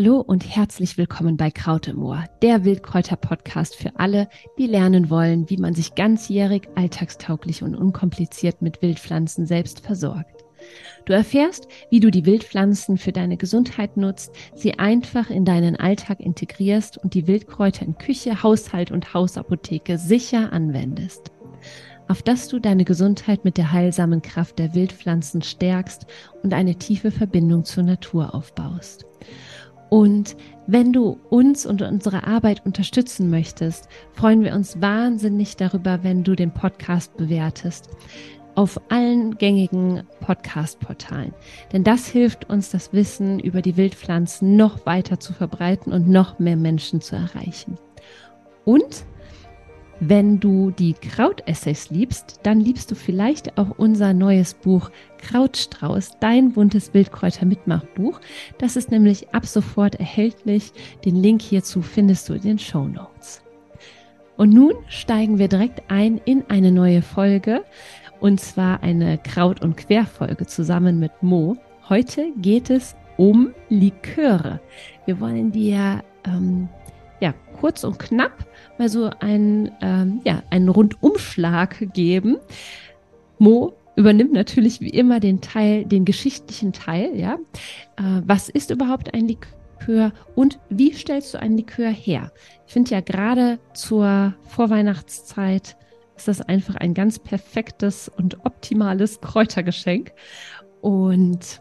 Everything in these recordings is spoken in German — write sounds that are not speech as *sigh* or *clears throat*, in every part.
Hallo und herzlich willkommen bei Kraut im Ohr, der Wildkräuter-Podcast für alle, die lernen wollen, wie man sich ganzjährig, alltagstauglich und unkompliziert mit Wildpflanzen selbst versorgt. Du erfährst, wie du die Wildpflanzen für deine Gesundheit nutzt, sie einfach in deinen Alltag integrierst und die Wildkräuter in Küche, Haushalt und Hausapotheke sicher anwendest auf dass du deine Gesundheit mit der heilsamen Kraft der Wildpflanzen stärkst und eine tiefe Verbindung zur Natur aufbaust. Und wenn du uns und unsere Arbeit unterstützen möchtest, freuen wir uns wahnsinnig darüber, wenn du den Podcast bewertest auf allen gängigen Podcast-Portalen. Denn das hilft uns, das Wissen über die Wildpflanzen noch weiter zu verbreiten und noch mehr Menschen zu erreichen. Und wenn du die Krautessays liebst, dann liebst du vielleicht auch unser neues Buch Krautstrauß, dein buntes Wildkräuter-Mitmachbuch. Das ist nämlich ab sofort erhältlich. Den Link hierzu findest du in den Show Notes. Und nun steigen wir direkt ein in eine neue Folge und zwar eine Kraut- und Querfolge zusammen mit Mo. Heute geht es um Liköre. Wir wollen dir ähm, ja, kurz und knapp mal so einen, ähm, ja, einen Rundumschlag geben. Mo übernimmt natürlich wie immer den Teil, den geschichtlichen Teil, ja. Äh, was ist überhaupt ein Likör und wie stellst du ein Likör her? Ich finde ja gerade zur Vorweihnachtszeit ist das einfach ein ganz perfektes und optimales Kräutergeschenk. Und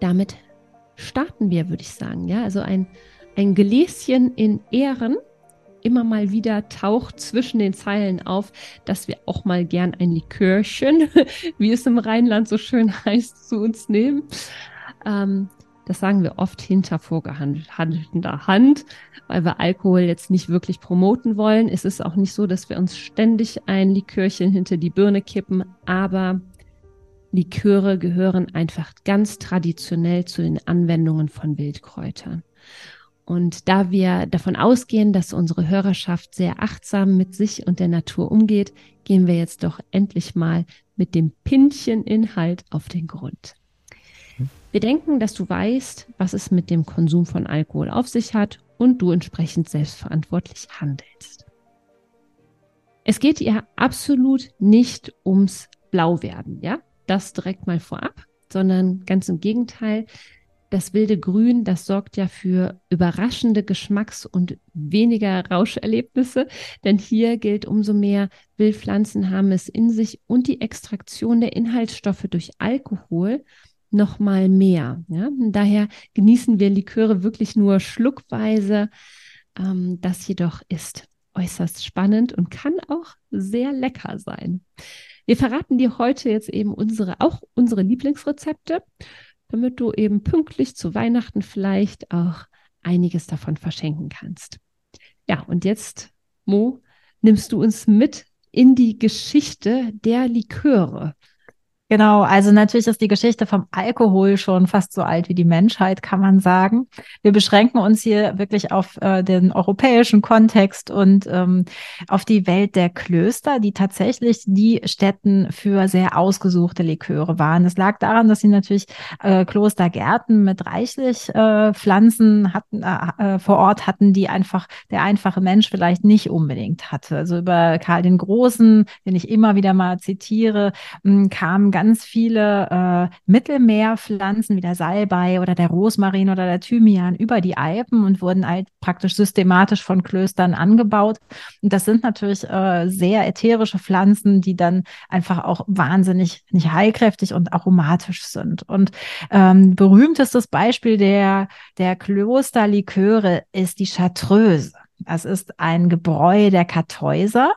damit starten wir, würde ich sagen. Ja, also ein ein Gläschen in Ehren immer mal wieder taucht zwischen den Zeilen auf, dass wir auch mal gern ein Likörchen, *laughs* wie es im Rheinland so schön heißt, zu uns nehmen. Ähm, das sagen wir oft hinter vorgehandelter Hand, weil wir Alkohol jetzt nicht wirklich promoten wollen. Es ist auch nicht so, dass wir uns ständig ein Likörchen hinter die Birne kippen, aber Liköre gehören einfach ganz traditionell zu den Anwendungen von Wildkräutern. Und da wir davon ausgehen, dass unsere Hörerschaft sehr achtsam mit sich und der Natur umgeht, gehen wir jetzt doch endlich mal mit dem Pinchen-Inhalt auf den Grund. Wir denken, dass du weißt, was es mit dem Konsum von Alkohol auf sich hat und du entsprechend selbstverantwortlich handelst. Es geht ihr absolut nicht ums Blauwerden, ja? Das direkt mal vorab, sondern ganz im Gegenteil das wilde Grün, das sorgt ja für überraschende Geschmacks- und weniger Rauscherlebnisse, denn hier gilt umso mehr, Wildpflanzen haben es in sich und die Extraktion der Inhaltsstoffe durch Alkohol noch mal mehr. Ja? daher genießen wir Liköre wirklich nur schluckweise. Ähm, das jedoch ist äußerst spannend und kann auch sehr lecker sein. Wir verraten dir heute jetzt eben unsere, auch unsere Lieblingsrezepte damit du eben pünktlich zu Weihnachten vielleicht auch einiges davon verschenken kannst. Ja, und jetzt, Mo, nimmst du uns mit in die Geschichte der Liköre. Genau, also natürlich ist die Geschichte vom Alkohol schon fast so alt wie die Menschheit, kann man sagen. Wir beschränken uns hier wirklich auf äh, den europäischen Kontext und ähm, auf die Welt der Klöster, die tatsächlich die Städten für sehr ausgesuchte Liköre waren. Es lag daran, dass sie natürlich äh, Klostergärten mit reichlich äh, Pflanzen hatten, äh, äh vor Ort hatten, die einfach der einfache Mensch vielleicht nicht unbedingt hatte. Also über Karl den Großen, den ich immer wieder mal zitiere, kam ganz viele äh, Mittelmeerpflanzen wie der Salbei oder der Rosmarin oder der Thymian über die Alpen und wurden halt praktisch systematisch von Klöstern angebaut. Und das sind natürlich äh, sehr ätherische Pflanzen, die dann einfach auch wahnsinnig nicht heilkräftig und aromatisch sind. Und ähm, berühmtestes Beispiel der, der Klosterliköre ist die Chartreuse. Das ist ein Gebräu der Kartäuser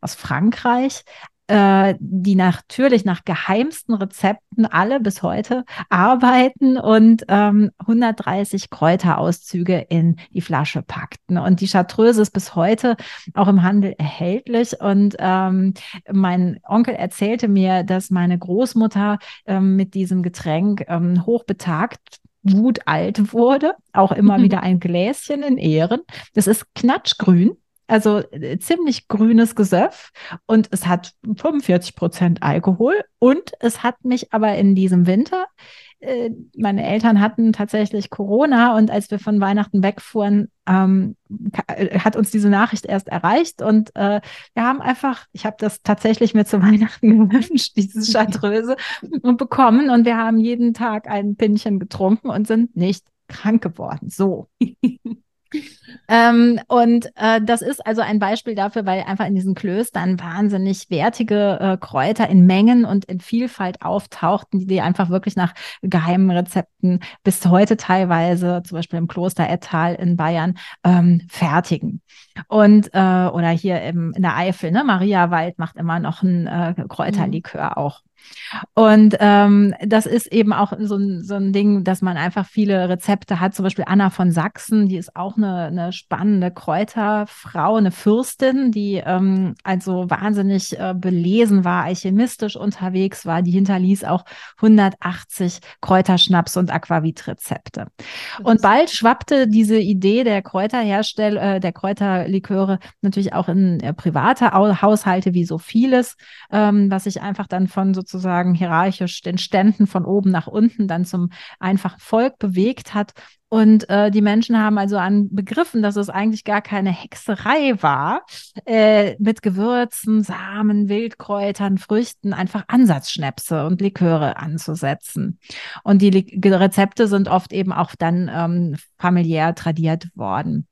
aus Frankreich, äh, die natürlich nach geheimsten Rezepten alle bis heute arbeiten und ähm, 130 Kräuterauszüge in die Flasche packten. Und die Chartreuse ist bis heute auch im Handel erhältlich. Und ähm, mein Onkel erzählte mir, dass meine Großmutter ähm, mit diesem Getränk ähm, hochbetagt gut alt wurde, auch immer mhm. wieder ein Gläschen in Ehren. Das ist knatschgrün also äh, ziemlich grünes Gesöff und es hat 45 Prozent Alkohol und es hat mich aber in diesem Winter äh, meine Eltern hatten tatsächlich Corona und als wir von Weihnachten wegfuhren, ähm, äh, hat uns diese Nachricht erst erreicht und äh, wir haben einfach, ich habe das tatsächlich mir zu *laughs* Weihnachten gewünscht, dieses *laughs* Chartreuse und bekommen und wir haben jeden Tag ein Pinchen getrunken und sind nicht krank geworden. So. *laughs* ähm, und äh, das ist also ein Beispiel dafür, weil einfach in diesen Klöstern wahnsinnig wertige äh, Kräuter in Mengen und in Vielfalt auftauchten, die, die einfach wirklich nach geheimen Rezepten bis heute teilweise, zum Beispiel im Kloster Ettal in Bayern, ähm, fertigen. Und äh, oder hier im, in der Eifel, ne? Maria Wald macht immer noch ein äh, Kräuterlikör mhm. auch. Und ähm, das ist eben auch so ein, so ein Ding, dass man einfach viele Rezepte hat. Zum Beispiel Anna von Sachsen, die ist auch eine, eine spannende Kräuterfrau, eine Fürstin, die ähm, also wahnsinnig äh, belesen war, alchemistisch unterwegs war. Die hinterließ auch 180 Kräuterschnaps und Aquavit-Rezepte. Und bald schwappte diese Idee der Kräuterherstellung, äh, der Kräuterliköre natürlich auch in äh, private Haushalte wie so vieles, ähm, was sich einfach dann von sozusagen sozusagen hierarchisch den Ständen von oben nach unten dann zum einfachen Volk bewegt hat. Und äh, die Menschen haben also an begriffen, dass es eigentlich gar keine Hexerei war, äh, mit Gewürzen, Samen, Wildkräutern, Früchten einfach Ansatzschnäpse und Liköre anzusetzen. Und die Rezepte sind oft eben auch dann ähm, familiär tradiert worden.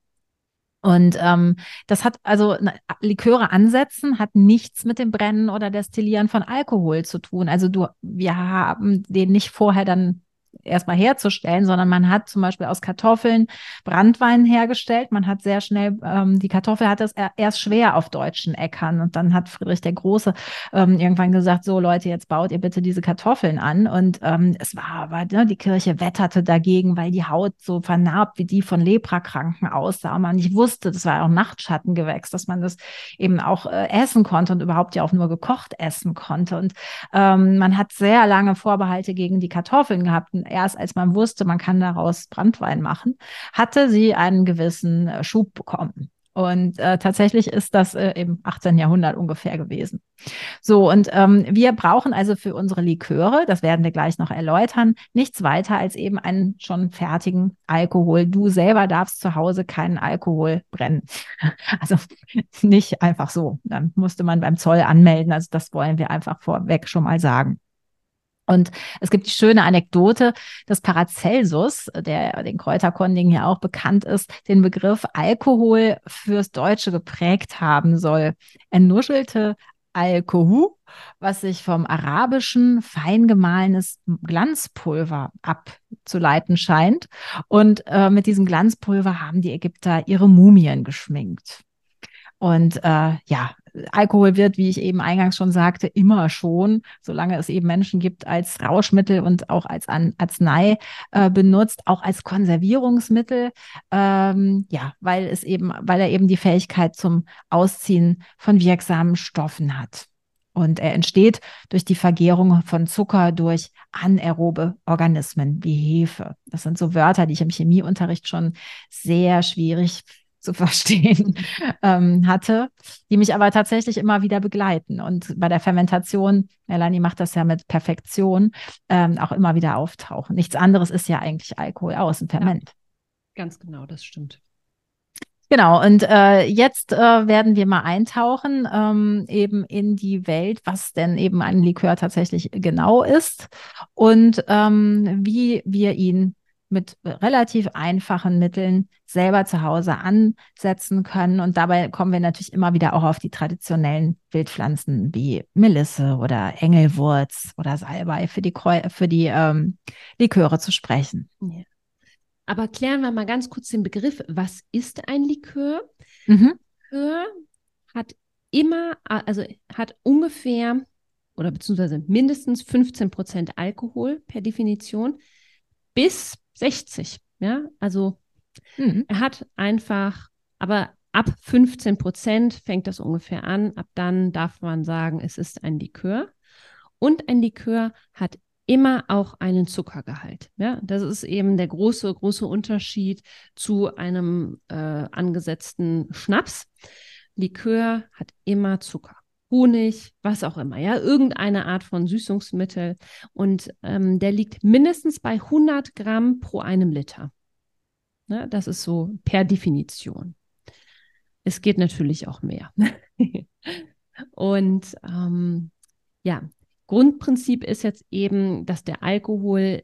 Und ähm, das hat also Liköre ansetzen hat nichts mit dem Brennen oder Destillieren von Alkohol zu tun. Also du, wir haben den nicht vorher dann erstmal herzustellen, sondern man hat zum Beispiel aus Kartoffeln Brandwein hergestellt. Man hat sehr schnell, ähm, die Kartoffel hat es erst schwer auf deutschen Äckern. Und dann hat Friedrich der Große ähm, irgendwann gesagt, so Leute, jetzt baut ihr bitte diese Kartoffeln an. Und ähm, es war aber, ne, die Kirche wetterte dagegen, weil die Haut so vernarbt wie die von Leprakranken aussah. Und man nicht wusste, das war auch Nachtschattengewächs, dass man das eben auch äh, essen konnte und überhaupt ja auch nur gekocht essen konnte. Und ähm, man hat sehr lange Vorbehalte gegen die Kartoffeln gehabt erst als man wusste, man kann daraus Brandwein machen, hatte sie einen gewissen äh, Schub bekommen. Und äh, tatsächlich ist das äh, im 18. Jahrhundert ungefähr gewesen. So, und ähm, wir brauchen also für unsere Liköre, das werden wir gleich noch erläutern, nichts weiter als eben einen schon fertigen Alkohol. Du selber darfst zu Hause keinen Alkohol brennen. *laughs* Also nicht einfach so. Dann musste man beim Zoll anmelden. Also das wollen wir einfach vorweg schon mal sagen. Und es gibt die schöne Anekdote, dass Paracelsus, der den Kräuterkundigen ja auch bekannt ist, den Begriff Alkohol fürs Deutsche geprägt haben soll. Er nuschelte Alkohu, was sich vom arabischen fein gemahlenes Glanzpulver abzuleiten scheint. Und äh, mit diesem Glanzpulver haben die Ägypter ihre Mumien geschminkt. Und äh, ja, Alkohol wird, wie ich eben eingangs schon sagte, immer schon, solange es eben Menschen gibt, als Rauschmittel und auch als An Arznei äh, benutzt, auch als Konservierungsmittel, ähm, ja, weil es eben, weil er eben die Fähigkeit zum Ausziehen von wirksamen Stoffen hat. Und er entsteht durch die Vergärung von Zucker durch anaerobe Organismen wie Hefe. Das sind so Wörter, die ich im Chemieunterricht schon sehr schwierig zu verstehen *laughs* ähm, hatte, die mich aber tatsächlich immer wieder begleiten und bei der Fermentation, Melanie macht das ja mit Perfektion, ähm, auch immer wieder auftauchen. Nichts anderes ist ja eigentlich Alkohol aus, ein Ferment. Ja, ganz genau, das stimmt. Genau, und äh, jetzt äh, werden wir mal eintauchen ähm, eben in die Welt, was denn eben ein Likör tatsächlich genau ist und ähm, wie wir ihn mit relativ einfachen Mitteln selber zu Hause ansetzen können. Und dabei kommen wir natürlich immer wieder auch auf die traditionellen Wildpflanzen wie Melisse oder Engelwurz oder Salbei für die, für die ähm, Liköre zu sprechen. Ja. Aber klären wir mal ganz kurz den Begriff. Was ist ein Likör? Mhm. Likör hat immer, also hat ungefähr oder beziehungsweise mindestens 15 Prozent Alkohol per Definition bis 60. Ja, also mhm. er hat einfach, aber ab 15 Prozent fängt das ungefähr an. Ab dann darf man sagen, es ist ein Likör. Und ein Likör hat immer auch einen Zuckergehalt. Ja, das ist eben der große, große Unterschied zu einem äh, angesetzten Schnaps. Likör hat immer Zucker. Honig, was auch immer, ja, irgendeine Art von Süßungsmittel. Und ähm, der liegt mindestens bei 100 Gramm pro einem Liter. Ne, das ist so per Definition. Es geht natürlich auch mehr. *laughs* Und ähm, ja, Grundprinzip ist jetzt eben, dass der Alkohol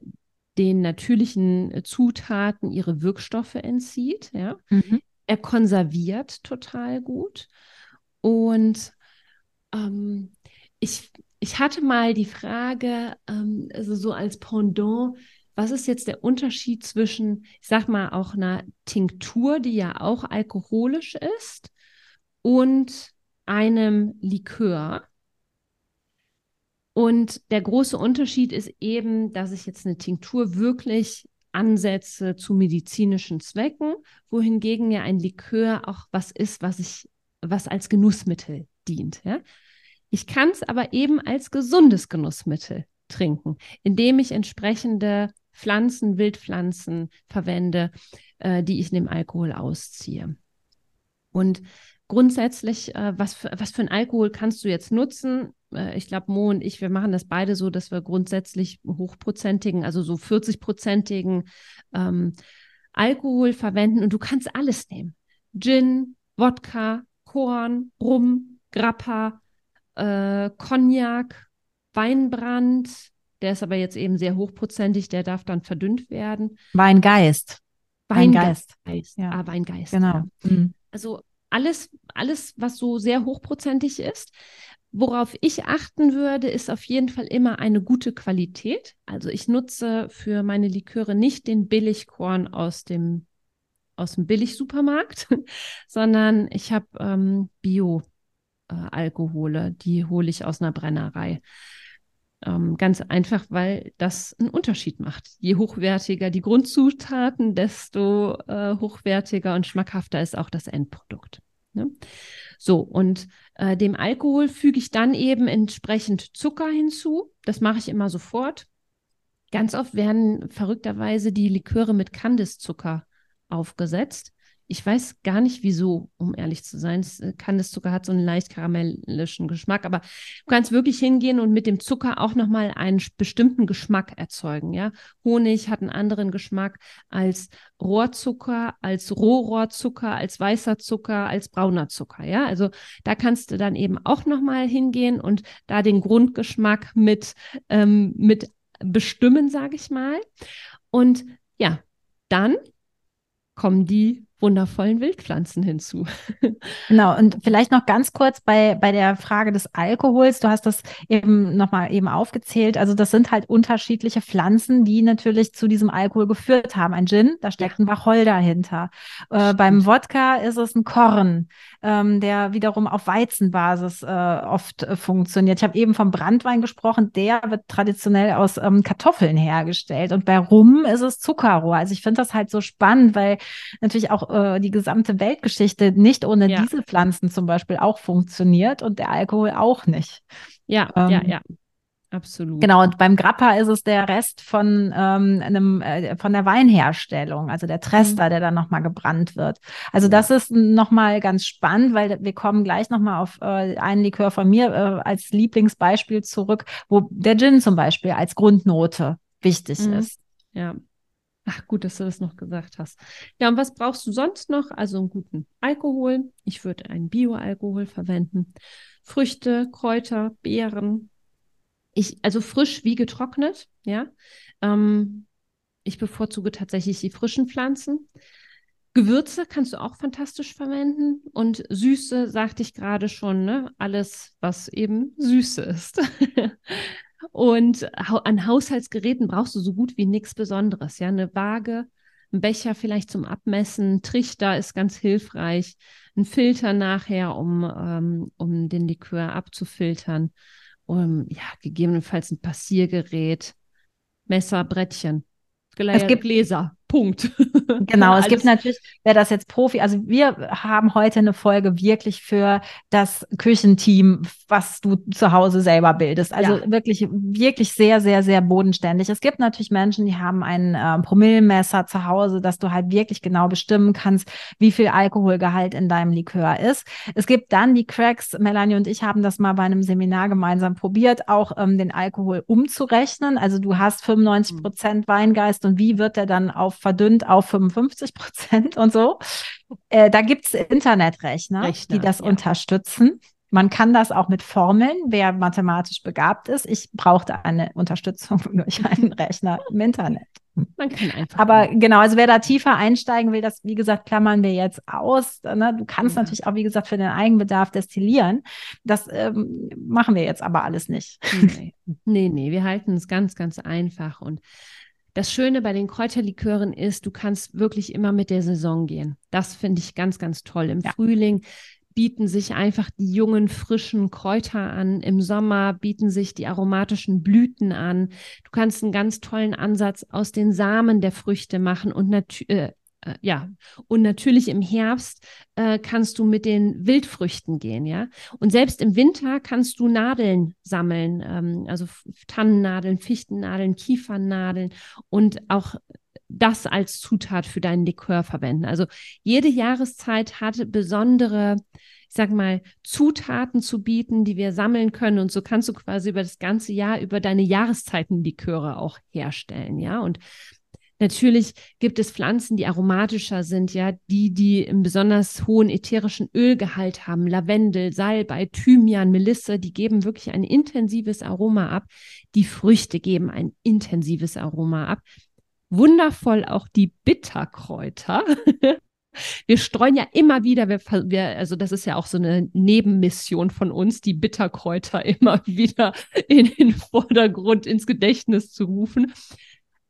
den natürlichen Zutaten ihre Wirkstoffe entzieht. Ja? Mhm. Er konserviert total gut. Und ähm, ich, ich hatte mal die Frage, ähm, also so als Pendant, was ist jetzt der Unterschied zwischen, ich sag mal, auch einer Tinktur, die ja auch alkoholisch ist, und einem Likör? Und der große Unterschied ist eben, dass ich jetzt eine Tinktur wirklich ansetze zu medizinischen Zwecken, wohingegen ja ein Likör auch was ist, was ich, was als Genussmittel dient. Ja? Ich kann es aber eben als gesundes Genussmittel trinken, indem ich entsprechende Pflanzen, Wildpflanzen verwende, äh, die ich in dem Alkohol ausziehe. Und grundsätzlich, äh, was, für, was für ein Alkohol kannst du jetzt nutzen? Äh, ich glaube, Mo und ich, wir machen das beide so, dass wir grundsätzlich hochprozentigen, also so 40-prozentigen ähm, Alkohol verwenden und du kannst alles nehmen. Gin, Wodka, Korn, Rum, Grappa, äh, Cognac, Weinbrand, der ist aber jetzt eben sehr hochprozentig, der darf dann verdünnt werden. Weingeist. Weingeist. Weingeist. Ja. Ah, Weingeist. Genau. Ja. Mhm. Also alles, alles, was so sehr hochprozentig ist. Worauf ich achten würde, ist auf jeden Fall immer eine gute Qualität. Also ich nutze für meine Liköre nicht den Billigkorn aus dem, aus dem Billigsupermarkt, *laughs* sondern ich habe ähm, Bio-Alkohole, äh, die hole ich aus einer Brennerei. Ähm, ganz einfach, weil das einen Unterschied macht. Je hochwertiger die Grundzutaten, desto äh, hochwertiger und schmackhafter ist auch das Endprodukt. Ne? So, und äh, dem Alkohol füge ich dann eben entsprechend Zucker hinzu. Das mache ich immer sofort. Ganz oft werden verrückterweise die Liköre mit Kandiszucker aufgesetzt. Ich weiß gar nicht wieso, um ehrlich zu sein. Äh, Kandiszucker hat so einen leicht karamellischen Geschmack, aber du kannst wirklich hingehen und mit dem Zucker auch nochmal einen bestimmten Geschmack erzeugen. Ja? Honig hat einen anderen Geschmack als Rohrzucker, als Rohrohrzucker, als weißer Zucker, als brauner Zucker. Ja? Also da kannst du dann eben auch nochmal hingehen und da den Grundgeschmack mit, ähm, mit bestimmen, sage ich mal. Und ja, dann kommen die wundervollen Wildpflanzen hinzu. *laughs* Genau, und vielleicht noch ganz kurz bei, bei der Frage des Alkohols. Du hast das eben nochmal eben aufgezählt. Also das sind halt unterschiedliche Pflanzen, die natürlich zu diesem Alkohol geführt haben. Ein Gin, da steckt ein Wacholder dahinter. Äh, beim Wodka ist es ein Korn, ähm, der wiederum auf Weizenbasis äh, oft äh, funktioniert. Ich habe eben vom Brandwein gesprochen, der wird traditionell aus ähm, Kartoffeln hergestellt. Und bei Rum ist es Zuckerrohr. Also ich finde das halt so spannend, weil natürlich auch äh, die gesamte Weltgeschichte nicht ohne ja. diese Pflanzen zum Beispiel auch funktioniert und der Alkohol auch nicht. Ja, ähm, ja, ja. Absolut. Genau, und beim Grappa ist es der Rest von ähm, einem äh, von der Weinherstellung, also der Trester, mhm. der dann nochmal gebrannt wird. Also das ist nochmal ganz spannend, weil wir kommen gleich nochmal auf äh, einen Likör von mir äh, als Lieblingsbeispiel zurück, wo der Gin zum Beispiel als Grundnote wichtig mhm. ist. Ja, Ach, gut, dass du das noch gesagt hast. Ja, und was brauchst du sonst noch? Also einen guten Alkohol. Ich würde einen Bioalkohol verwenden. Früchte, Kräuter, Beeren. Ich, also frisch wie getrocknet, ja. Ähm, ich bevorzuge tatsächlich die frischen Pflanzen. Gewürze kannst du auch fantastisch verwenden. Und Süße, sagte ich gerade schon, ne? Alles, was eben Süße ist. *laughs* Und an Haushaltsgeräten brauchst du so gut wie nichts Besonderes. Ja, eine Waage, ein Becher vielleicht zum Abmessen, ein Trichter ist ganz hilfreich, ein Filter nachher, um, ähm, um den Likör abzufiltern. Um, ja, gegebenenfalls ein Passiergerät, Messer, Brettchen, es gibt Gläser. Punkt. *laughs* Genau, es gibt natürlich, wer das jetzt Profi, also wir haben heute eine Folge wirklich für das Küchenteam, was du zu Hause selber bildest. Also ja. wirklich, wirklich sehr, sehr, sehr bodenständig. Es gibt natürlich Menschen, die haben ein äh, Promillemesser zu Hause, dass du halt wirklich genau bestimmen kannst, wie viel Alkoholgehalt in deinem Likör ist. Es gibt dann die Cracks, Melanie und ich haben das mal bei einem Seminar gemeinsam probiert, auch ähm, den Alkohol umzurechnen. Also du hast 95 mhm. Prozent Weingeist und wie wird der dann auf verdünnt auf 55 Prozent und so. Äh, da gibt es Internetrechner, Rechner, die das ja. unterstützen. Man kann das auch mit Formeln, wer mathematisch begabt ist. Ich brauchte eine Unterstützung *laughs* durch einen Rechner im Internet. Man kann einfach. Aber genau, also wer da tiefer einsteigen will, das, wie gesagt, klammern wir jetzt aus. Ne? Du kannst ja. natürlich auch, wie gesagt, für den Eigenbedarf destillieren. Das ähm, machen wir jetzt aber alles nicht. Nee. *laughs* nee, nee, wir halten es ganz, ganz einfach. Und das Schöne bei den Kräuterlikören ist, du kannst wirklich immer mit der Saison gehen. Das finde ich ganz, ganz toll. Im ja. Frühling bieten sich einfach die jungen, frischen Kräuter an. Im Sommer bieten sich die aromatischen Blüten an. Du kannst einen ganz tollen Ansatz aus den Samen der Früchte machen und natürlich. Äh, äh, ja, und natürlich im Herbst äh, kannst du mit den Wildfrüchten gehen, ja. Und selbst im Winter kannst du Nadeln sammeln, ähm, also Tannennadeln, Fichtennadeln, Kiefernadeln und auch das als Zutat für deinen Likör verwenden. Also jede Jahreszeit hat besondere, ich sag mal, Zutaten zu bieten, die wir sammeln können. Und so kannst du quasi über das ganze Jahr über deine Jahreszeitenliköre auch herstellen, ja. Und Natürlich gibt es Pflanzen, die aromatischer sind, ja, die, die einen besonders hohen ätherischen Ölgehalt haben. Lavendel, Salbei, Thymian, Melisse, die geben wirklich ein intensives Aroma ab. Die Früchte geben ein intensives Aroma ab wundervoll auch die Bitterkräuter. *laughs* Wir streuen ja immer wieder, wir, wir, also das ist ja auch so eine Nebenmission von uns, die Bitterkräuter *laughs* immer wieder in den Vordergrund ins Gedächtnis zu rufen.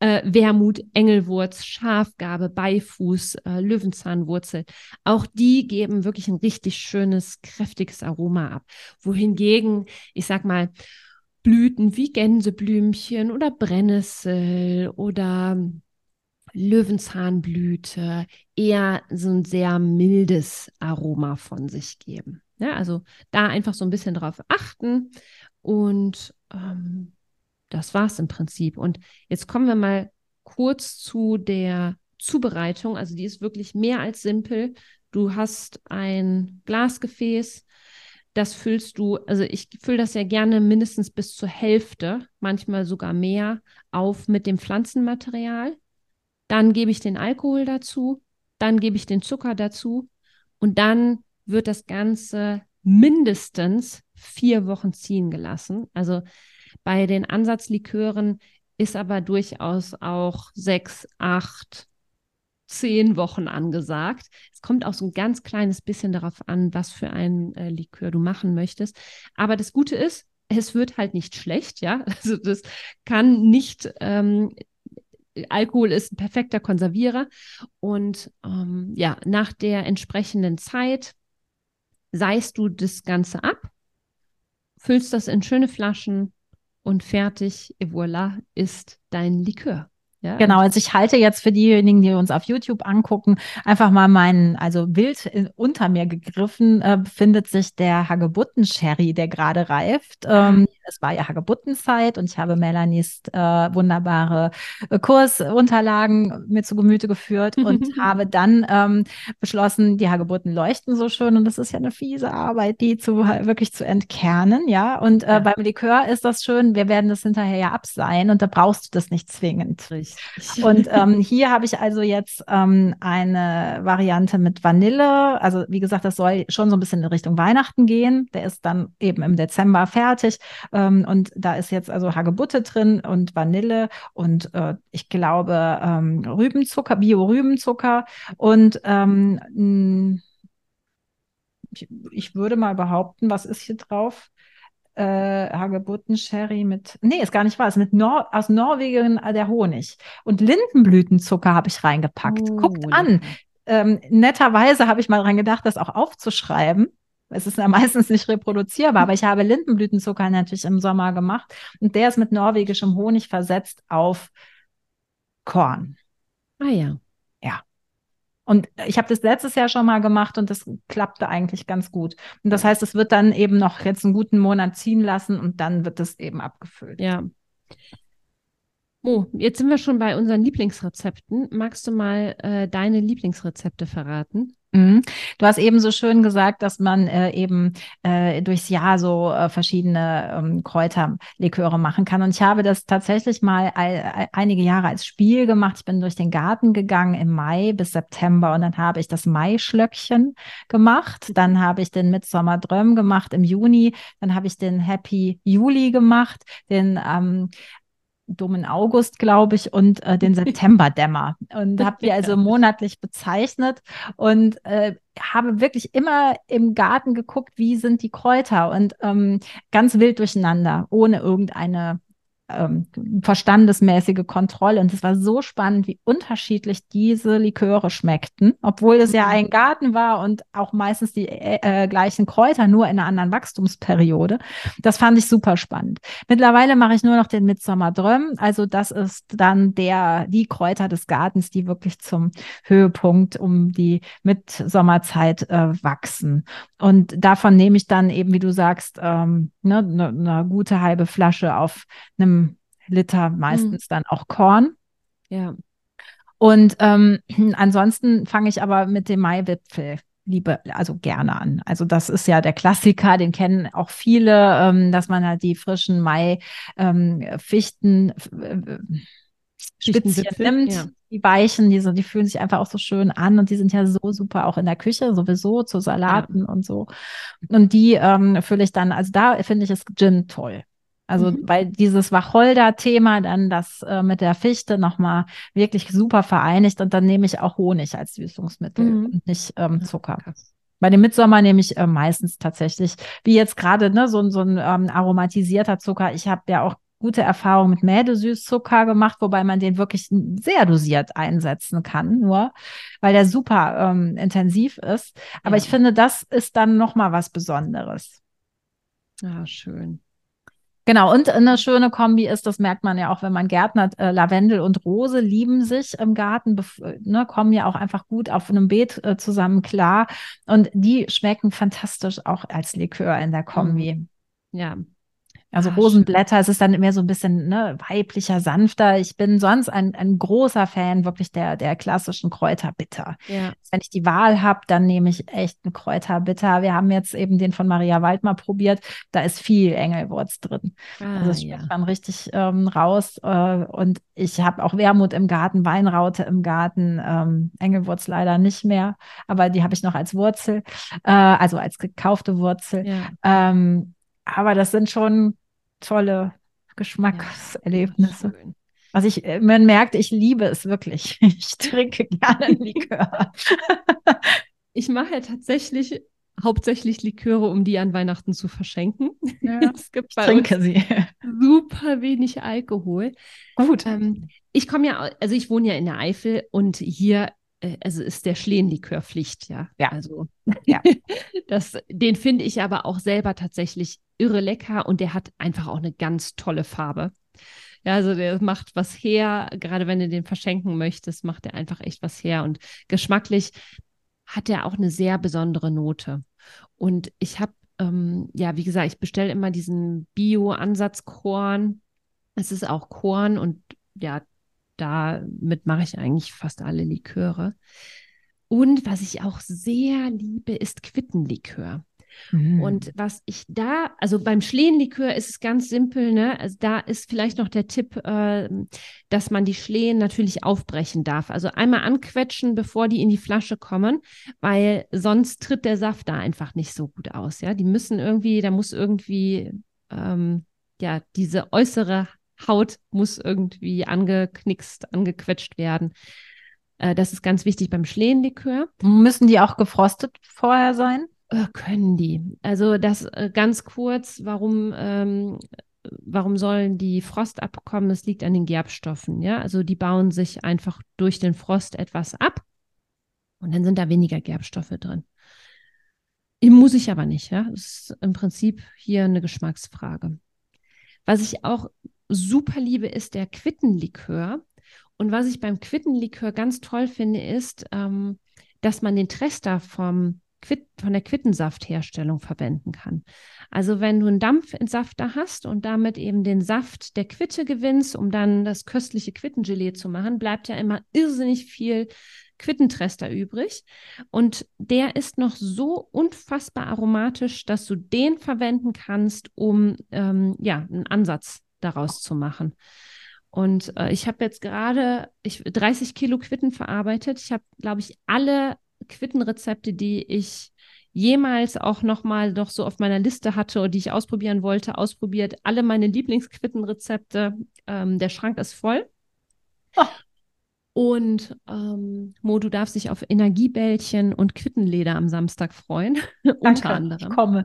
Äh, Wermut, Engelwurz, Schafgabe, Beifuß, äh, Löwenzahnwurzel. Auch die geben wirklich ein richtig schönes, kräftiges Aroma ab. Wohingegen, ich sag mal, Blüten wie Gänseblümchen oder Brennnessel oder Löwenzahnblüte eher so ein sehr mildes Aroma von sich geben. Ja, also da einfach so ein bisschen drauf achten und ähm, das war es im Prinzip. Und jetzt kommen wir mal kurz zu der Zubereitung. Also die ist wirklich mehr als simpel. Du hast ein Glasgefäß, das füllst du, also ich fülle das ja gerne mindestens bis zur Hälfte, manchmal sogar mehr, auf mit dem Pflanzenmaterial. Dann gebe ich den Alkohol dazu, dann gebe ich den Zucker dazu und dann wird das Ganze mindestens vier Wochen ziehen gelassen. Also bei den Ansatzlikören ist aber durchaus auch sechs, acht, zehn Wochen angesagt. Es kommt auch so ein ganz kleines bisschen darauf an, was für ein äh, Likör du machen möchtest. Aber das Gute ist, es wird halt nicht schlecht, ja. *laughs* Also das kann nicht, ähm, Alkohol ist ein perfekter Konservierer. Und ähm, ja, nach der entsprechenden Zeit seist du das Ganze ab, füllst das in schöne Flaschen und fertig, et voilà, ist dein Likör. Ja, genau, also ich halte jetzt für diejenigen, die uns auf YouTube angucken, einfach mal meinen, also wild in, unter mir gegriffen, äh, befindet sich der Hagebutten-Sherry, der gerade reift. Ähm, es war ja Hagebuttenzeit und ich habe Melanies äh, wunderbare äh, Kursunterlagen mir zu Gemüte geführt und *laughs* habe dann ähm, beschlossen, die Hagebutten leuchten so schön und das ist ja eine fiese Arbeit, die zu wirklich zu entkernen, ja. Und äh, ja. beim Likör ist das schön, wir werden das hinterher ja abseihen und da brauchst du das nicht zwingend. Richtig. Und *laughs* ähm, hier habe ich also jetzt ähm, eine Variante mit Vanille. Also wie gesagt, das soll schon so ein bisschen in Richtung Weihnachten gehen. Der ist dann eben im Dezember fertig. Ähm, und da ist jetzt also Hagebutte drin und Vanille und äh, ich glaube ähm, Rübenzucker, Bio-Rübenzucker und ähm, ich, ich würde mal behaupten, was ist hier drauf? äh, Hagebutten-Sherry mit, nee, ist gar nicht wahr, ist mit Nor aus Norwegen äh, der Honig. Und Lindenblütenzucker habe ich reingepackt. Oh, Guckt an. Ähm, netterweise habe ich mal dran gedacht, das auch aufzuschreiben. Es ist ja *laughs* meistens nicht reproduzierbar, aber ich habe Lindenblütenzucker natürlich im Sommer gemacht und der ist mit norwegischem Honig versetzt auf Korn. Ah ja. Und ich habe das letztes Jahr schon mal gemacht und das klappte eigentlich ganz gut. Und das heißt, es wird dann eben noch jetzt einen guten Monat ziehen lassen und dann wird es eben abgefüllt. Ja. Oh, jetzt sind wir schon bei unseren Lieblingsrezepten. Magst du mal äh, deine Lieblingsrezepte verraten? Mhm. Du hast eben so schön gesagt, dass man äh, eben äh, durchs Jahr so äh, verschiedene ähm, Kräuterliköre machen kann. Und ich habe das tatsächlich mal ein, einige Jahre als Spiel gemacht. Ich bin durch den Garten gegangen im Mai bis September und dann habe ich das Maischlöckchen gemacht. Dann habe ich den Midsommer Dröm gemacht im Juni. Dann habe ich den Happy Juli gemacht, den ähm, dummen August, glaube ich, und äh, den *laughs* Septemberdämmer. Und habe die also monatlich bezeichnet und äh, habe wirklich immer im Garten geguckt, wie sind die Kräuter und ähm, ganz wild durcheinander, ohne irgendeine ähm, verstandesmäßige Kontrolle. Und es war so spannend, wie unterschiedlich diese Liköre schmeckten, obwohl es ja mhm. ein Garten war und auch meistens die äh, äh, gleichen Kräuter, nur in einer anderen Wachstumsperiode. Das fand ich super spannend. Mittlerweile mache ich nur noch den Midsommer Dröm. Also das ist dann der, die Kräuter des Gartens, die wirklich zum Höhepunkt um die Mitsommerzeit äh, wachsen. Und davon nehme ich dann eben, wie du sagst, ähm, ne, eine ne gute halbe Flasche auf einem Liter, meistens mhm. dann auch Korn. Ja. Und ähm, *clears throat* ansonsten fange ich aber mit dem Maiwipfel liebe, also gerne an. Also das ist ja der Klassiker, den kennen auch viele, ähm, dass man halt die frischen Mai-Fichten ähm, äh, Spitzchen nimmt, ja. die weichen, die, so, die fühlen sich einfach auch so schön an und die sind ja so super auch in der Küche sowieso zu Salaten ja. und so. Und die ähm, fülle ich dann, also da finde ich es Gin toll. Also mhm. weil dieses Wacholder-Thema dann das äh, mit der Fichte nochmal wirklich super vereinigt und dann nehme ich auch Honig als Süßungsmittel mhm. und nicht ähm, Zucker. Bei dem Mitsommer nehme ich äh, meistens tatsächlich, wie jetzt gerade, ne, so, so ein ähm, aromatisierter Zucker. Ich habe ja auch gute Erfahrung mit Mädesüßzucker gemacht, wobei man den wirklich sehr dosiert einsetzen kann, nur weil der super ähm, intensiv ist. Aber ja. ich finde, das ist dann noch mal was Besonderes. Ja, schön. Genau, und eine schöne Kombi ist, das merkt man ja auch, wenn man gärtnert, äh, Lavendel und Rose lieben sich im Garten, ne, kommen ja auch einfach gut auf einem Beet äh, zusammen klar. Und die schmecken fantastisch auch als Likör in der Kombi. Mhm. Ja, also ah, Rosenblätter, schön. es ist dann mehr so ein bisschen ne, weiblicher, sanfter. Ich bin sonst ein, ein großer Fan wirklich der, der klassischen Kräuterbitter. Ja. Wenn ich die Wahl habe, dann nehme ich echt einen Kräuterbitter. Wir haben jetzt eben den von Maria Waldmar probiert. Da ist viel Engelwurz drin. Ah, also es schmeckt ja. man richtig ähm, raus. Äh, und ich habe auch Wermut im Garten, Weinraute im Garten, ähm, Engelwurz leider nicht mehr, aber die habe ich noch als Wurzel, äh, also als gekaufte Wurzel. Ja. Ähm, aber das sind schon tolle Geschmackserlebnisse. Ja, was ich, äh, man merkt, ich liebe es wirklich. *laughs* Ich trinke gerne *laughs* Likör. ich mache ja tatsächlich hauptsächlich Liköre, um die an Weihnachten zu verschenken. Ja, *laughs* es gibt ich trinke sie. super wenig Alkohol. Gut. Ähm, ich komme ja, also ich wohne ja in der Eifel und hier äh, also ist der Schlehenlikör Pflicht, ja. Ja. Also ja. das, den finde ich aber auch selber tatsächlich irre lecker und der hat einfach auch eine ganz tolle Farbe. Ja, also der macht was her, gerade wenn du den verschenken möchtest, macht er einfach echt was her und geschmacklich hat er auch eine sehr besondere Note. Und ich habe, ähm, ja, wie gesagt, ich bestelle immer diesen Bio-Ansatzkorn. Es ist auch Korn und ja, damit mache ich eigentlich fast alle Liköre. Und was ich auch sehr liebe, ist Quittenlikör. Mhm. Und was ich da, also beim Schlehenlikör ist es ganz simpel, ne? Also da ist vielleicht noch der Tipp, äh, dass man die Schlehen natürlich aufbrechen darf. Also einmal anquetschen, bevor die in die Flasche kommen, weil sonst tritt der Saft da einfach nicht so gut aus. Ja, die müssen irgendwie, da muss irgendwie ähm, ja diese äußere Haut muss irgendwie angeknickst, angequetscht werden. Äh, das ist ganz wichtig beim Schlehenlikör. Müssen die auch gefrostet vorher sein? Äh, können die. Also das äh, ganz kurz, warum, ähm, warum sollen die Frost abkommen? Das liegt an den Gerbstoffen. Ja? Also die bauen sich einfach durch den Frost etwas ab und dann sind da weniger Gerbstoffe drin. Muss ich aber nicht, ja. Das ist im Prinzip hier eine Geschmacksfrage. Was ich auch super liebe, ist der Quittenlikör. Und was ich beim Quittenlikör ganz toll finde, ist, ähm, dass man den Trester vom Quit von der Quittensaftherstellung verwenden kann. Also wenn du einen Dampfentsafter hast und damit eben den Saft der Quitte gewinnst, um dann das köstliche Quittengelee zu machen, bleibt ja immer irrsinnig viel Quittentrester übrig. Und der ist noch so unfassbar aromatisch, dass du den verwenden kannst, um ähm, ja, einen Ansatz daraus zu machen. Und äh, ich habe jetzt gerade 30 Kilo Quitten verarbeitet. Ich habe, glaube ich, alle Quittenrezepte, die ich jemals auch noch mal noch so auf meiner Liste hatte und die ich ausprobieren wollte, ausprobiert. Alle meine Lieblingsquittenrezepte. Ähm, der Schrank ist voll. Oh. Und ähm, Mo, du darfst dich auf Energiebällchen und Quittenleder am Samstag freuen. *laughs* unter anderem. Ich komme.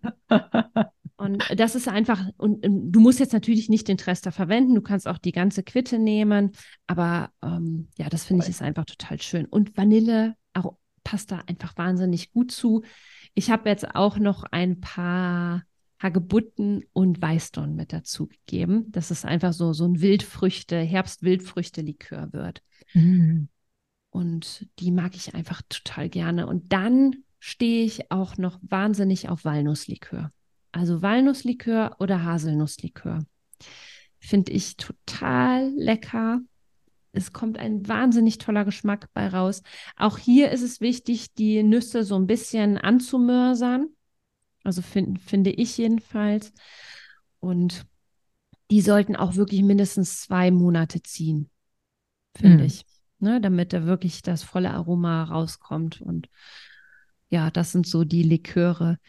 und das ist einfach, und, und, du musst jetzt natürlich nicht den Trester verwenden, du kannst auch die ganze Quitte nehmen, aber ähm, ja, das finde ich ist einfach total schön. Und Vanille auch, passt da einfach wahnsinnig gut zu. Ich habe jetzt auch noch ein paar Hagebutten und Weißdorn mit dazu gegeben, dass es einfach so, so ein Wildfrüchte, Herbst-Wildfrüchte-Likör wird. Mhm. Und die mag ich einfach total gerne. Und dann stehe ich auch noch wahnsinnig auf Walnusslikör. Also Walnusslikör oder Haselnusslikör. Finde ich total lecker. Es kommt ein wahnsinnig toller Geschmack bei raus. Auch hier ist es wichtig, die Nüsse so ein bisschen anzumörsern. Also find, finde ich jedenfalls. Und die sollten auch wirklich mindestens zwei Monate ziehen finde mhm. ich. Ne, damit da wirklich das volle Aroma rauskommt. Und ja, das sind so die Liköre,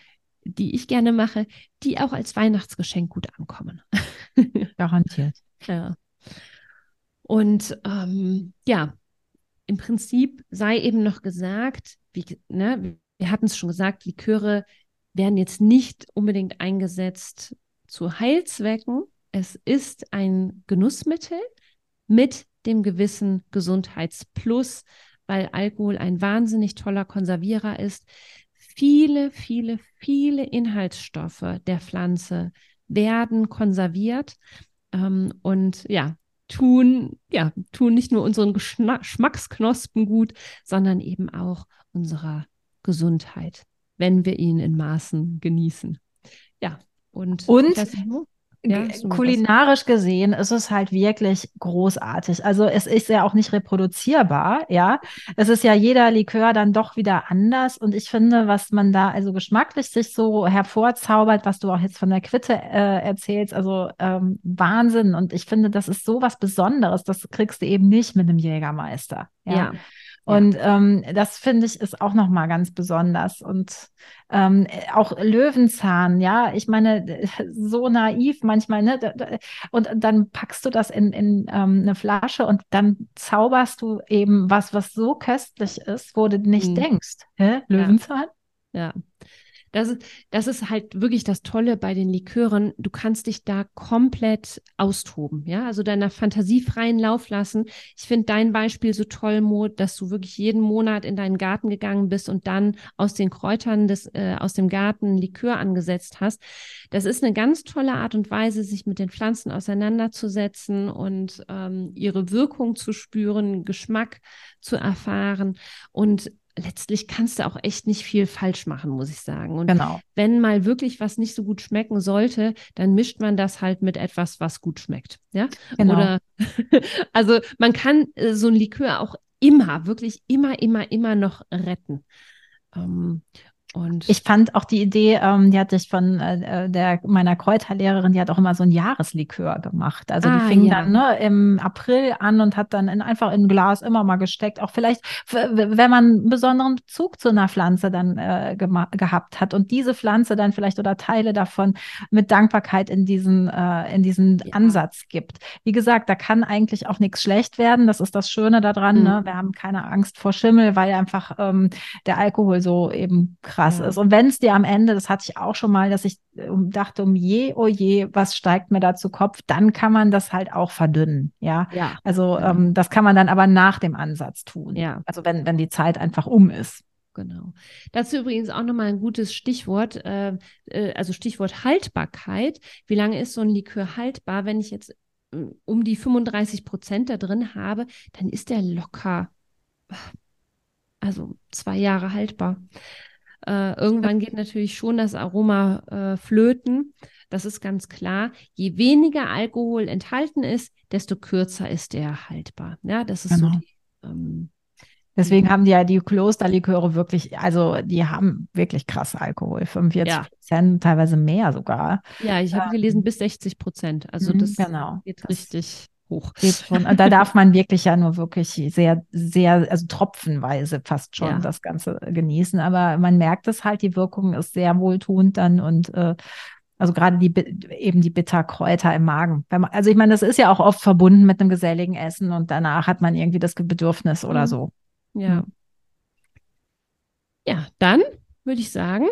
die ich gerne mache, die auch als Weihnachtsgeschenk gut ankommen. *laughs* Garantiert. ja. Und ähm, ja, im Prinzip sei eben noch gesagt, wie, ne, wir hatten es schon gesagt, Liköre werden jetzt nicht unbedingt eingesetzt zu Heilzwecken. Es ist ein Genussmittel mit dem gewissen Gesundheitsplus, weil Alkohol ein wahnsinnig toller Konservierer ist. Viele, viele, viele Inhaltsstoffe der Pflanze werden konserviert ähm, und ja, tun, ja, tun nicht nur unseren Geschmacksknospen gut, sondern eben auch unserer Gesundheit, wenn wir ihn in Maßen genießen. Ja, und, und ja, kulinarisch gesehen ist es halt wirklich großartig. Also es ist ja auch nicht reproduzierbar, ja. Es ist ja jeder Likör dann doch wieder anders. Und ich finde, was man da also geschmacklich sich so hervorzaubert, was du auch jetzt von der Quitte äh, erzählst, also ähm, Wahnsinn. Und ich finde, das ist so was Besonderes. Das kriegst du eben nicht mit einem Jägermeister. ja. ja. Und ähm, das finde ich ist auch noch mal ganz besonders. Und ähm, auch Löwenzahn, ja, ich meine, *laughs* so naiv manchmal, ne? Und dann packst du das in, in ähm, eine Flasche und dann zauberst du eben was, was so köstlich ist, wo du nicht mhm. denkst. Hä? Löwenzahn? ja. ja. Das ist, das ist halt wirklich das Tolle bei den Likören. Du kannst dich da komplett austoben, ja, also deiner Fantasie freien Lauf lassen. Ich finde dein Beispiel so toll, Mo, dass du wirklich jeden Monat in deinen Garten gegangen bist und dann aus den Kräutern des, äh, aus dem Garten Likör angesetzt hast. Das ist eine ganz tolle Art und Weise, sich mit den Pflanzen auseinanderzusetzen und ähm, ihre Wirkung zu spüren, Geschmack zu erfahren. Und letztlich kannst du auch echt nicht viel falsch machen, muss ich sagen. Und genau. wenn mal wirklich was nicht so gut schmecken sollte, dann mischt man das halt mit etwas, was gut schmeckt. Ja. Genau. Oder *laughs* also man kann äh, so ein Likör auch immer, wirklich immer, immer, immer noch retten. Ähm, und ich fand auch die Idee, ähm, die hatte ich von äh, äh, der meiner Kräuterlehrerin, die hat auch immer so ein Jahreslikör gemacht. Also ah, die fing ja. dann ne, im April an und hat dann in, einfach in ein Glas immer mal gesteckt. Auch vielleicht, wenn man einen besonderen Bezug zu einer Pflanze dann äh, gehabt hat und diese Pflanze dann vielleicht oder Teile davon mit Dankbarkeit in diesen, äh, in diesen ja. Ansatz gibt. Wie gesagt, da kann eigentlich auch nichts schlecht werden. Das ist das Schöne daran. Mhm. Ne? Wir haben keine Angst vor Schimmel, weil einfach ähm, der Alkohol so eben krass ja. ist. Und wenn es dir am Ende, das hatte ich auch schon mal, dass ich dachte, um je, oh je, was steigt mir da zu Kopf, dann kann man das halt auch verdünnen. Ja. ja. Also ja. Ähm, das kann man dann aber nach dem Ansatz tun. Ja. Also wenn, wenn die Zeit einfach um ist. Genau. Dazu übrigens auch nochmal ein gutes Stichwort, äh, äh, also Stichwort Haltbarkeit. Wie lange ist so ein Likör haltbar? Wenn ich jetzt äh, um die 35 Prozent da drin habe, dann ist der locker also zwei Jahre haltbar. Äh, irgendwann geht natürlich schon das Aroma äh, flöten. Das ist ganz klar. Je weniger Alkohol enthalten ist, desto kürzer ist der haltbar. Ja, das ist genau. so die, ähm, Deswegen haben die ja die Klosterliköre wirklich, also die haben wirklich krass Alkohol, 45 Prozent, ja. teilweise mehr sogar. Ja, ich habe ähm, gelesen bis 60 Prozent. Also mhm, das genau. geht das richtig hoch. Schon. Und da darf man wirklich ja nur wirklich sehr, sehr, also tropfenweise fast schon ja. das Ganze genießen. Aber man merkt es halt, die Wirkung ist sehr wohltuend dann und äh, also gerade die eben die Bitterkräuter im Magen. Also ich meine, das ist ja auch oft verbunden mit einem geselligen Essen und danach hat man irgendwie das Bedürfnis oder mhm. so. Ja. Ja, dann würde ich sagen,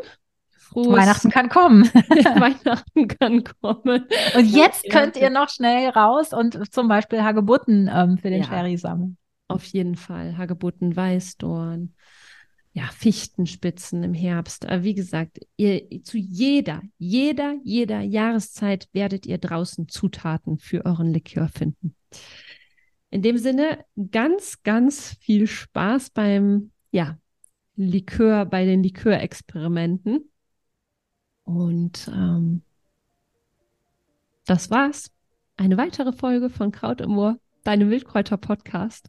Frohes Weihnachten kann kommen. *laughs* *laughs* Weihnachten kann kommen. Und jetzt könnt ihr noch schnell raus und zum Beispiel Hagebutten ähm, für den ja. Sherry sammeln. Auf jeden Fall. Hagebutten, Weißdorn, ja, Fichtenspitzen im Herbst. Aber wie gesagt, ihr, zu jeder, jeder, jeder Jahreszeit werdet ihr draußen Zutaten für euren Likör finden. In dem Sinne, ganz, ganz viel Spaß beim, ja, Likör, bei den Likörexperimenten. Und ähm, das war's. Eine weitere Folge von Kraut im Moor, deinem Wildkräuter-Podcast.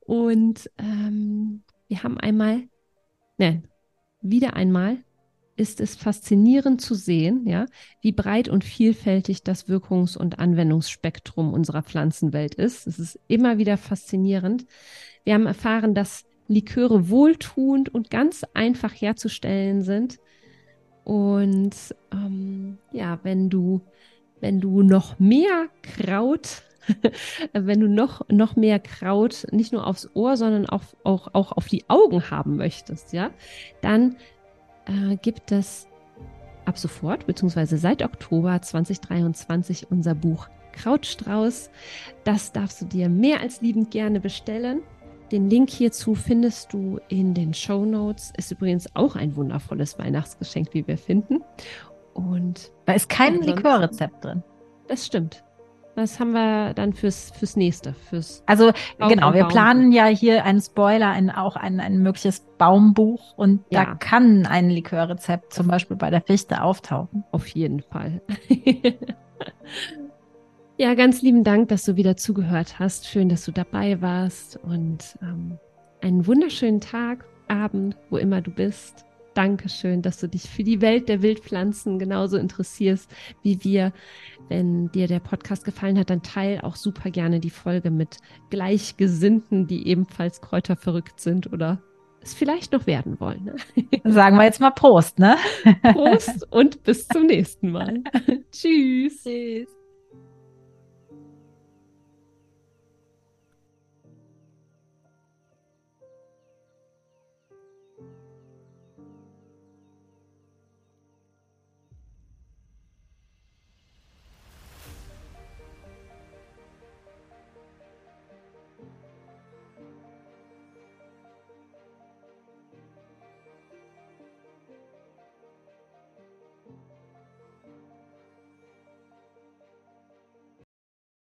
Und ähm, wir haben einmal, nein, wieder einmal ist es faszinierend zu sehen, ja, wie breit und vielfältig das Wirkungs- und Anwendungsspektrum unserer Pflanzenwelt ist. Es ist immer wieder faszinierend. Wir haben erfahren, dass Liköre wohltuend und ganz einfach herzustellen sind. Und ähm, ja, wenn du, wenn du noch mehr Kraut, *laughs* wenn du noch, noch mehr Kraut nicht nur aufs Ohr, sondern auch, auch, auch auf die Augen haben möchtest, ja, dann äh, gibt es ab sofort, beziehungsweise seit Oktober 2023 unser Buch Krautstrauß. Das darfst du dir mehr als liebend gerne bestellen. Den Link hierzu findest du in den Show Notes. Ist übrigens auch ein wundervolles Weihnachtsgeschenk, wie wir finden. Und da ist kein Likörrezept drin. Das stimmt. Das haben wir dann fürs, fürs nächste. Fürs also Baum genau, wir planen ja hier einen Spoiler, ein, auch ein, ein mögliches Baumbuch und ja. da kann ein Likörrezept zum Beispiel bei der Fichte auftauchen. Auf jeden Fall. *laughs* ja, ganz lieben Dank, dass du wieder zugehört hast. Schön, dass du dabei warst und ähm, einen wunderschönen Tag, Abend, wo immer du bist. Dankeschön, dass du dich für die Welt der Wildpflanzen genauso interessierst wie wir. Wenn dir der Podcast gefallen hat, dann teil auch super gerne die Folge mit Gleichgesinnten, die ebenfalls kräuterverrückt sind oder es vielleicht noch werden wollen. Ne? *laughs* Sagen wir jetzt mal Prost, ne? Prost und bis zum nächsten Mal. *laughs* Tschüss. Tschüss.